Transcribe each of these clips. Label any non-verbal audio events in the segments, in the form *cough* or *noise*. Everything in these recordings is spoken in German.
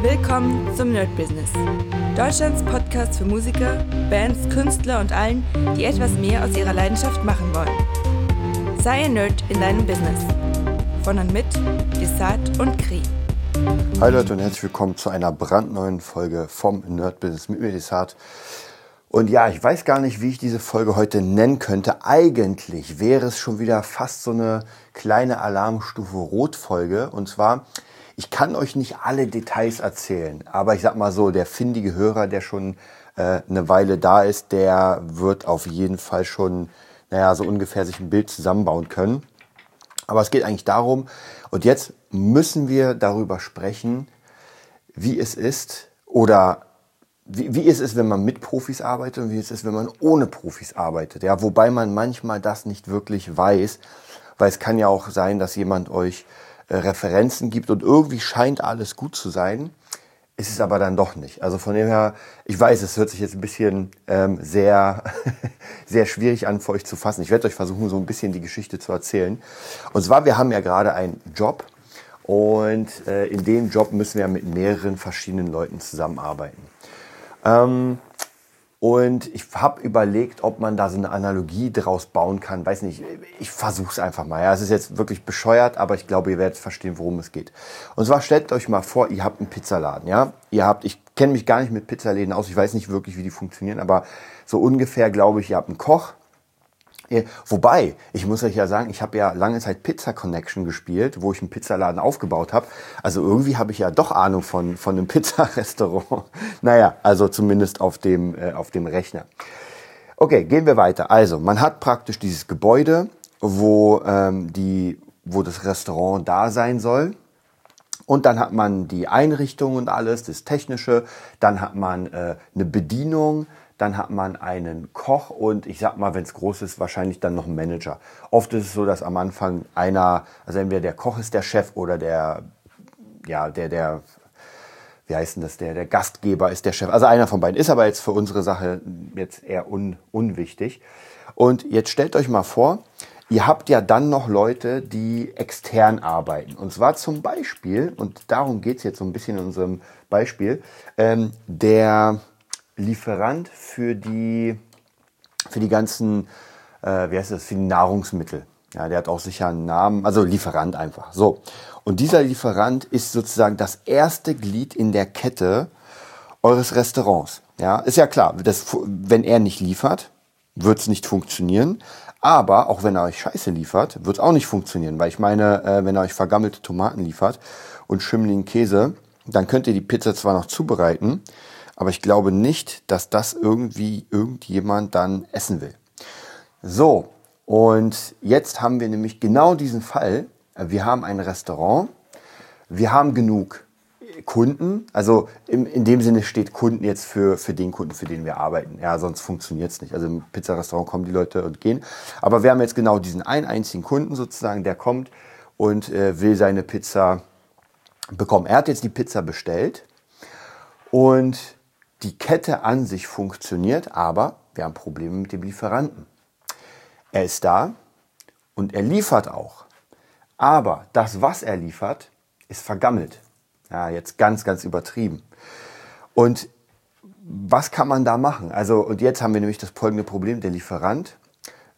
Willkommen zum Nerd Business. Deutschlands Podcast für Musiker, Bands, Künstler und allen, die etwas mehr aus ihrer Leidenschaft machen wollen. Sei ein Nerd in deinem Business. Von und mit Desart und Kri. Hi Leute und herzlich willkommen zu einer brandneuen Folge vom Nerd Business mit mir Desart. Und ja, ich weiß gar nicht, wie ich diese Folge heute nennen könnte. Eigentlich wäre es schon wieder fast so eine kleine Alarmstufe Rot Folge. Und zwar ich kann euch nicht alle Details erzählen, aber ich sag mal so, der findige Hörer, der schon äh, eine Weile da ist, der wird auf jeden Fall schon, naja, so ungefähr sich ein Bild zusammenbauen können. Aber es geht eigentlich darum, und jetzt müssen wir darüber sprechen, wie es ist oder wie, wie es ist, wenn man mit Profis arbeitet und wie es ist, wenn man ohne Profis arbeitet. Ja, wobei man manchmal das nicht wirklich weiß, weil es kann ja auch sein, dass jemand euch Referenzen gibt und irgendwie scheint alles gut zu sein. Ist es aber dann doch nicht. Also von dem her, ich weiß, es hört sich jetzt ein bisschen ähm, sehr, *laughs* sehr schwierig an für euch zu fassen. Ich werde euch versuchen, so ein bisschen die Geschichte zu erzählen. Und zwar, wir haben ja gerade einen Job und äh, in dem Job müssen wir mit mehreren verschiedenen Leuten zusammenarbeiten. Ähm, und ich habe überlegt, ob man da so eine Analogie draus bauen kann. Weiß nicht, ich versuche es einfach mal. Ja, es ist jetzt wirklich bescheuert, aber ich glaube, ihr werdet verstehen, worum es geht. Und zwar stellt euch mal vor, ihr habt einen Pizzaladen. Ja, ihr habt, ich kenne mich gar nicht mit Pizzaläden aus. Ich weiß nicht wirklich, wie die funktionieren, aber so ungefähr glaube ich, ihr habt einen Koch, Wobei, ich muss euch ja sagen, ich habe ja lange Zeit Pizza Connection gespielt, wo ich einen Pizzaladen aufgebaut habe. Also irgendwie habe ich ja doch Ahnung von, von einem *laughs* Pizzarestaurant. naja, also zumindest auf dem, äh, auf dem Rechner. Okay, gehen wir weiter. Also, man hat praktisch dieses Gebäude, wo, ähm, die, wo das Restaurant da sein soll. Und dann hat man die Einrichtung und alles, das Technische. Dann hat man äh, eine Bedienung dann hat man einen Koch und ich sag mal, wenn es groß ist, wahrscheinlich dann noch einen Manager. Oft ist es so, dass am Anfang einer, also entweder der Koch ist der Chef oder der, ja, der, der, wie heißt denn das, der, der Gastgeber ist der Chef. Also einer von beiden ist aber jetzt für unsere Sache jetzt eher un, unwichtig. Und jetzt stellt euch mal vor, ihr habt ja dann noch Leute, die extern arbeiten. Und zwar zum Beispiel, und darum geht's jetzt so ein bisschen in unserem Beispiel, ähm, der Lieferant für die, für die ganzen, äh, wie heißt das, für die Nahrungsmittel. Ja, der hat auch sicher einen Namen, also Lieferant einfach. So. Und dieser Lieferant ist sozusagen das erste Glied in der Kette eures Restaurants. Ja, ist ja klar, das, wenn er nicht liefert, wird es nicht funktionieren. Aber auch wenn er euch Scheiße liefert, wird es auch nicht funktionieren. Weil ich meine, äh, wenn er euch vergammelte Tomaten liefert und schimmeligen Käse, dann könnt ihr die Pizza zwar noch zubereiten, aber ich glaube nicht, dass das irgendwie irgendjemand dann essen will. So, und jetzt haben wir nämlich genau diesen Fall. Wir haben ein Restaurant, wir haben genug Kunden, also im, in dem Sinne steht Kunden jetzt für, für den Kunden, für den wir arbeiten. Ja, sonst funktioniert es nicht. Also im Pizzarestaurant kommen die Leute und gehen. Aber wir haben jetzt genau diesen einen einzigen Kunden sozusagen, der kommt und äh, will seine Pizza bekommen. Er hat jetzt die Pizza bestellt und die Kette an sich funktioniert, aber wir haben Probleme mit dem Lieferanten. Er ist da und er liefert auch. Aber das, was er liefert, ist vergammelt. Ja, jetzt ganz, ganz übertrieben. Und was kann man da machen? Also, und jetzt haben wir nämlich das folgende Problem. Der Lieferant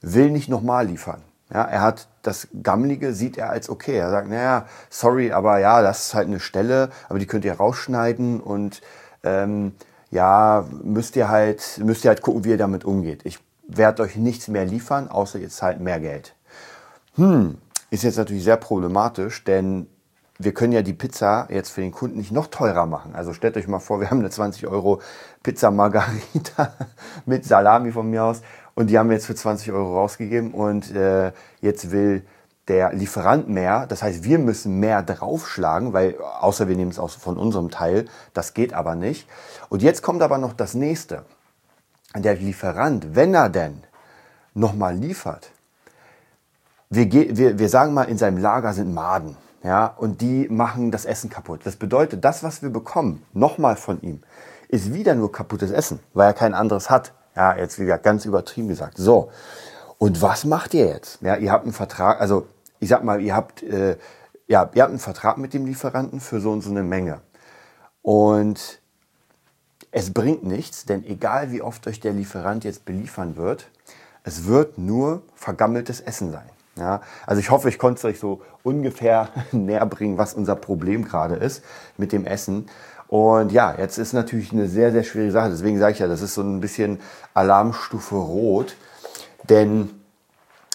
will nicht nochmal liefern. Ja, er hat das Gammelige, sieht er als okay. Er sagt, naja, sorry, aber ja, das ist halt eine Stelle, aber die könnt ihr rausschneiden und ähm, ja, müsst ihr halt, müsst ihr halt gucken, wie ihr damit umgeht. Ich werde euch nichts mehr liefern, außer ihr zahlt mehr Geld. Hm, ist jetzt natürlich sehr problematisch, denn wir können ja die Pizza jetzt für den Kunden nicht noch teurer machen. Also stellt euch mal vor, wir haben eine 20 Euro Pizza Margarita *laughs* mit Salami von mir aus und die haben wir jetzt für 20 Euro rausgegeben und äh, jetzt will der Lieferant mehr. Das heißt, wir müssen mehr draufschlagen, weil außer wir nehmen es aus von unserem Teil. Das geht aber nicht. Und jetzt kommt aber noch das nächste. Der Lieferant, wenn er denn nochmal liefert, wir, wir, wir sagen mal, in seinem Lager sind Maden. Ja, und die machen das Essen kaputt. Das bedeutet, das, was wir bekommen, nochmal von ihm, ist wieder nur kaputtes Essen, weil er kein anderes hat. Ja, jetzt wieder ganz übertrieben gesagt. So. Und was macht ihr jetzt? Ja, ihr habt einen Vertrag, also ich sag mal, ihr habt, äh, ja, ihr habt einen Vertrag mit dem Lieferanten für so und so eine Menge. Und es bringt nichts, denn egal wie oft euch der Lieferant jetzt beliefern wird, es wird nur vergammeltes Essen sein. Ja, also ich hoffe, ich konnte es euch so ungefähr *laughs* näher bringen, was unser Problem gerade ist mit dem Essen. Und ja, jetzt ist natürlich eine sehr, sehr schwierige Sache. Deswegen sage ich ja, das ist so ein bisschen Alarmstufe Rot. Denn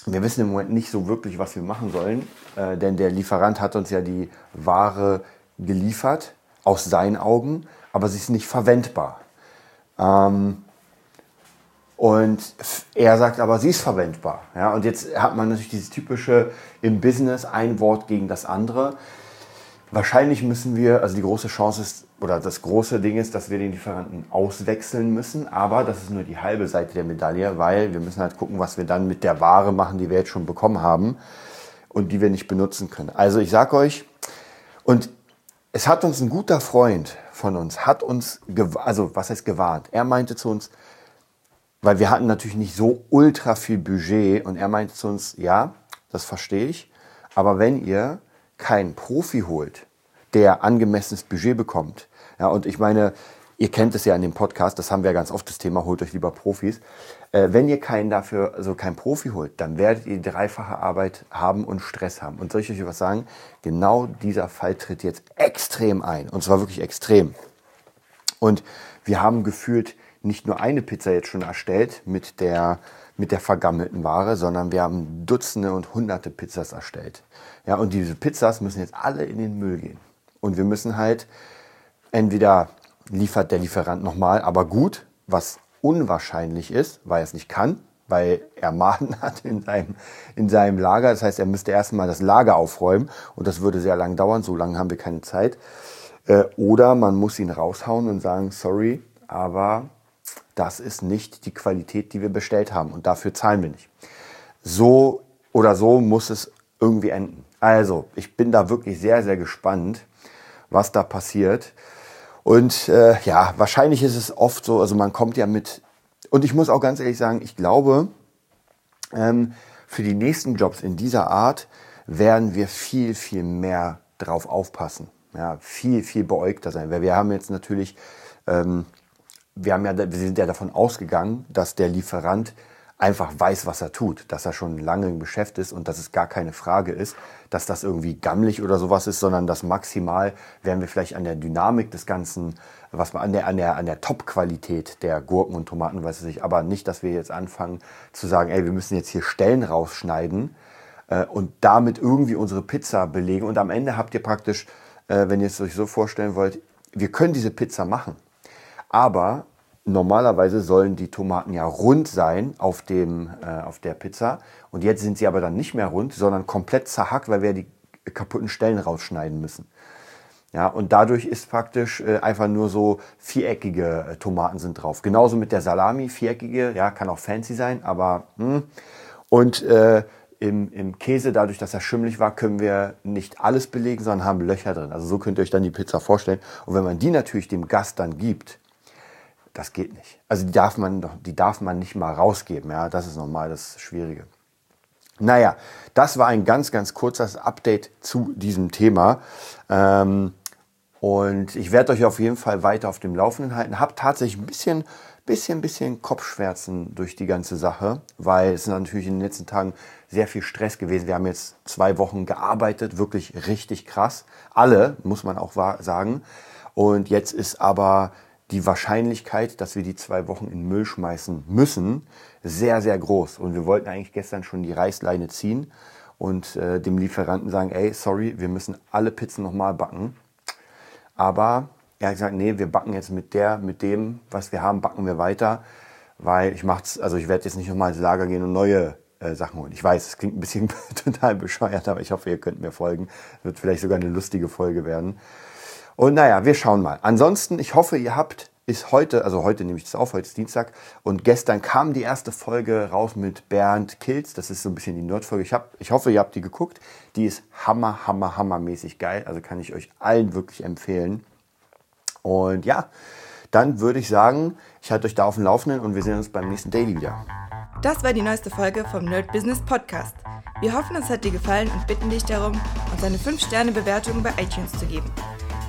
wir wissen im Moment nicht so wirklich, was wir machen sollen. Äh, denn der Lieferant hat uns ja die Ware geliefert, aus seinen Augen, aber sie ist nicht verwendbar. Ähm, und er sagt aber, sie ist verwendbar. Ja, und jetzt hat man natürlich dieses typische im Business ein Wort gegen das andere. Wahrscheinlich müssen wir, also die große Chance ist, oder das große Ding ist, dass wir den Lieferanten auswechseln müssen. Aber das ist nur die halbe Seite der Medaille, weil wir müssen halt gucken, was wir dann mit der Ware machen, die wir jetzt schon bekommen haben und die wir nicht benutzen können. Also ich sag euch, und es hat uns ein guter Freund von uns, hat uns, also was heißt gewarnt? Er meinte zu uns, weil wir hatten natürlich nicht so ultra viel Budget und er meinte zu uns, ja, das verstehe ich, aber wenn ihr keinen Profi holt, der angemessenes Budget bekommt, ja, und ich meine, ihr kennt es ja in dem Podcast, das haben wir ja ganz oft das Thema, holt euch lieber Profis. Äh, wenn ihr keinen dafür, also keinen Profi holt, dann werdet ihr dreifache Arbeit haben und Stress haben. Und soll ich euch was sagen? Genau dieser Fall tritt jetzt extrem ein. Und zwar wirklich extrem. Und wir haben gefühlt nicht nur eine Pizza jetzt schon erstellt mit der, mit der vergammelten Ware, sondern wir haben Dutzende und Hunderte Pizzas erstellt. Ja, und diese Pizzas müssen jetzt alle in den Müll gehen. Und wir müssen halt entweder liefert der Lieferant nochmal, aber gut, was unwahrscheinlich ist, weil er es nicht kann, weil er Maden *laughs* hat in seinem, in seinem Lager. Das heißt, er müsste erstmal das Lager aufräumen und das würde sehr lang dauern. So lange haben wir keine Zeit. Äh, oder man muss ihn raushauen und sagen, sorry, aber das ist nicht die Qualität, die wir bestellt haben und dafür zahlen wir nicht. So oder so muss es irgendwie enden. Also, ich bin da wirklich sehr, sehr gespannt, was da passiert. Und äh, ja, wahrscheinlich ist es oft so, also man kommt ja mit, und ich muss auch ganz ehrlich sagen, ich glaube, ähm, für die nächsten Jobs in dieser Art werden wir viel, viel mehr drauf aufpassen. Ja, viel, viel beäugter sein. Weil wir haben jetzt natürlich ähm, wir, haben ja, wir sind ja davon ausgegangen, dass der Lieferant einfach weiß, was er tut, dass er schon lange im Geschäft ist und dass es gar keine Frage ist, dass das irgendwie gammelig oder sowas ist, sondern dass maximal werden wir vielleicht an der Dynamik des Ganzen, was man an der, an der, an der Top-Qualität der Gurken und Tomaten, weiß ich, aber nicht, dass wir jetzt anfangen zu sagen, ey, wir müssen jetzt hier Stellen rausschneiden äh, und damit irgendwie unsere Pizza belegen und am Ende habt ihr praktisch, äh, wenn ihr es euch so vorstellen wollt, wir können diese Pizza machen. Aber normalerweise sollen die Tomaten ja rund sein auf, dem, äh, auf der Pizza. Und jetzt sind sie aber dann nicht mehr rund, sondern komplett zerhackt, weil wir die kaputten Stellen rausschneiden müssen. Ja, und dadurch ist praktisch äh, einfach nur so viereckige äh, Tomaten sind drauf. Genauso mit der Salami, viereckige, ja, kann auch fancy sein, aber mh. Hm. und äh, im, im Käse, dadurch, dass er schimmelig war, können wir nicht alles belegen, sondern haben Löcher drin. Also so könnt ihr euch dann die Pizza vorstellen. Und wenn man die natürlich dem Gast dann gibt, das geht nicht. Also die darf man doch, die darf man nicht mal rausgeben. Ja, das ist normal das Schwierige. Naja, das war ein ganz, ganz kurzes Update zu diesem Thema. Ähm, und ich werde euch auf jeden Fall weiter auf dem Laufenden halten. Hab tatsächlich ein bisschen, bisschen, bisschen Kopfschmerzen durch die ganze Sache, weil es natürlich in den letzten Tagen sehr viel Stress gewesen. Wir haben jetzt zwei Wochen gearbeitet, wirklich richtig krass. Alle, muss man auch sagen. Und jetzt ist aber die Wahrscheinlichkeit, dass wir die zwei Wochen in Müll schmeißen müssen, sehr, sehr groß. Und wir wollten eigentlich gestern schon die Reißleine ziehen und äh, dem Lieferanten sagen, ey, sorry, wir müssen alle Pizzen nochmal backen. Aber er hat gesagt, nee, wir backen jetzt mit der, mit dem, was wir haben, backen wir weiter, weil ich mach's, also ich werde jetzt nicht nochmal ins Lager gehen und neue äh, Sachen holen. Ich weiß, es klingt ein bisschen *laughs* total bescheuert, aber ich hoffe, ihr könnt mir folgen. Wird vielleicht sogar eine lustige Folge werden. Und naja, wir schauen mal. Ansonsten, ich hoffe, ihr habt ist heute, also heute nehme ich das auf, heute ist Dienstag und gestern kam die erste Folge raus mit Bernd Kilz, das ist so ein bisschen die Nerdfolge. Ich, hab, ich hoffe, ihr habt die geguckt. Die ist hammer, hammer, hammermäßig geil, also kann ich euch allen wirklich empfehlen. Und ja, dann würde ich sagen, ich halte euch da auf dem Laufenden und wir sehen uns beim nächsten Daily wieder. Das war die neueste Folge vom Nerd Business Podcast. Wir hoffen, es hat dir gefallen und bitten dich darum, uns eine 5-Sterne-Bewertung bei iTunes zu geben.